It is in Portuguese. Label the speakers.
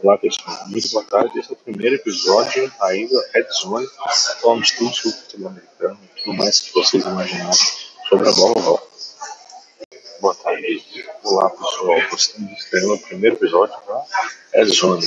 Speaker 1: Olá pessoal, muito boa tarde. Esse é o primeiro episódio ainda Red Zone, falamos tudo sobre o futebol americano e tudo mais que vocês imaginarem sobre a bola oval. Boa tarde. Olá pessoal, estamos estreando o primeiro episódio da Red Zone.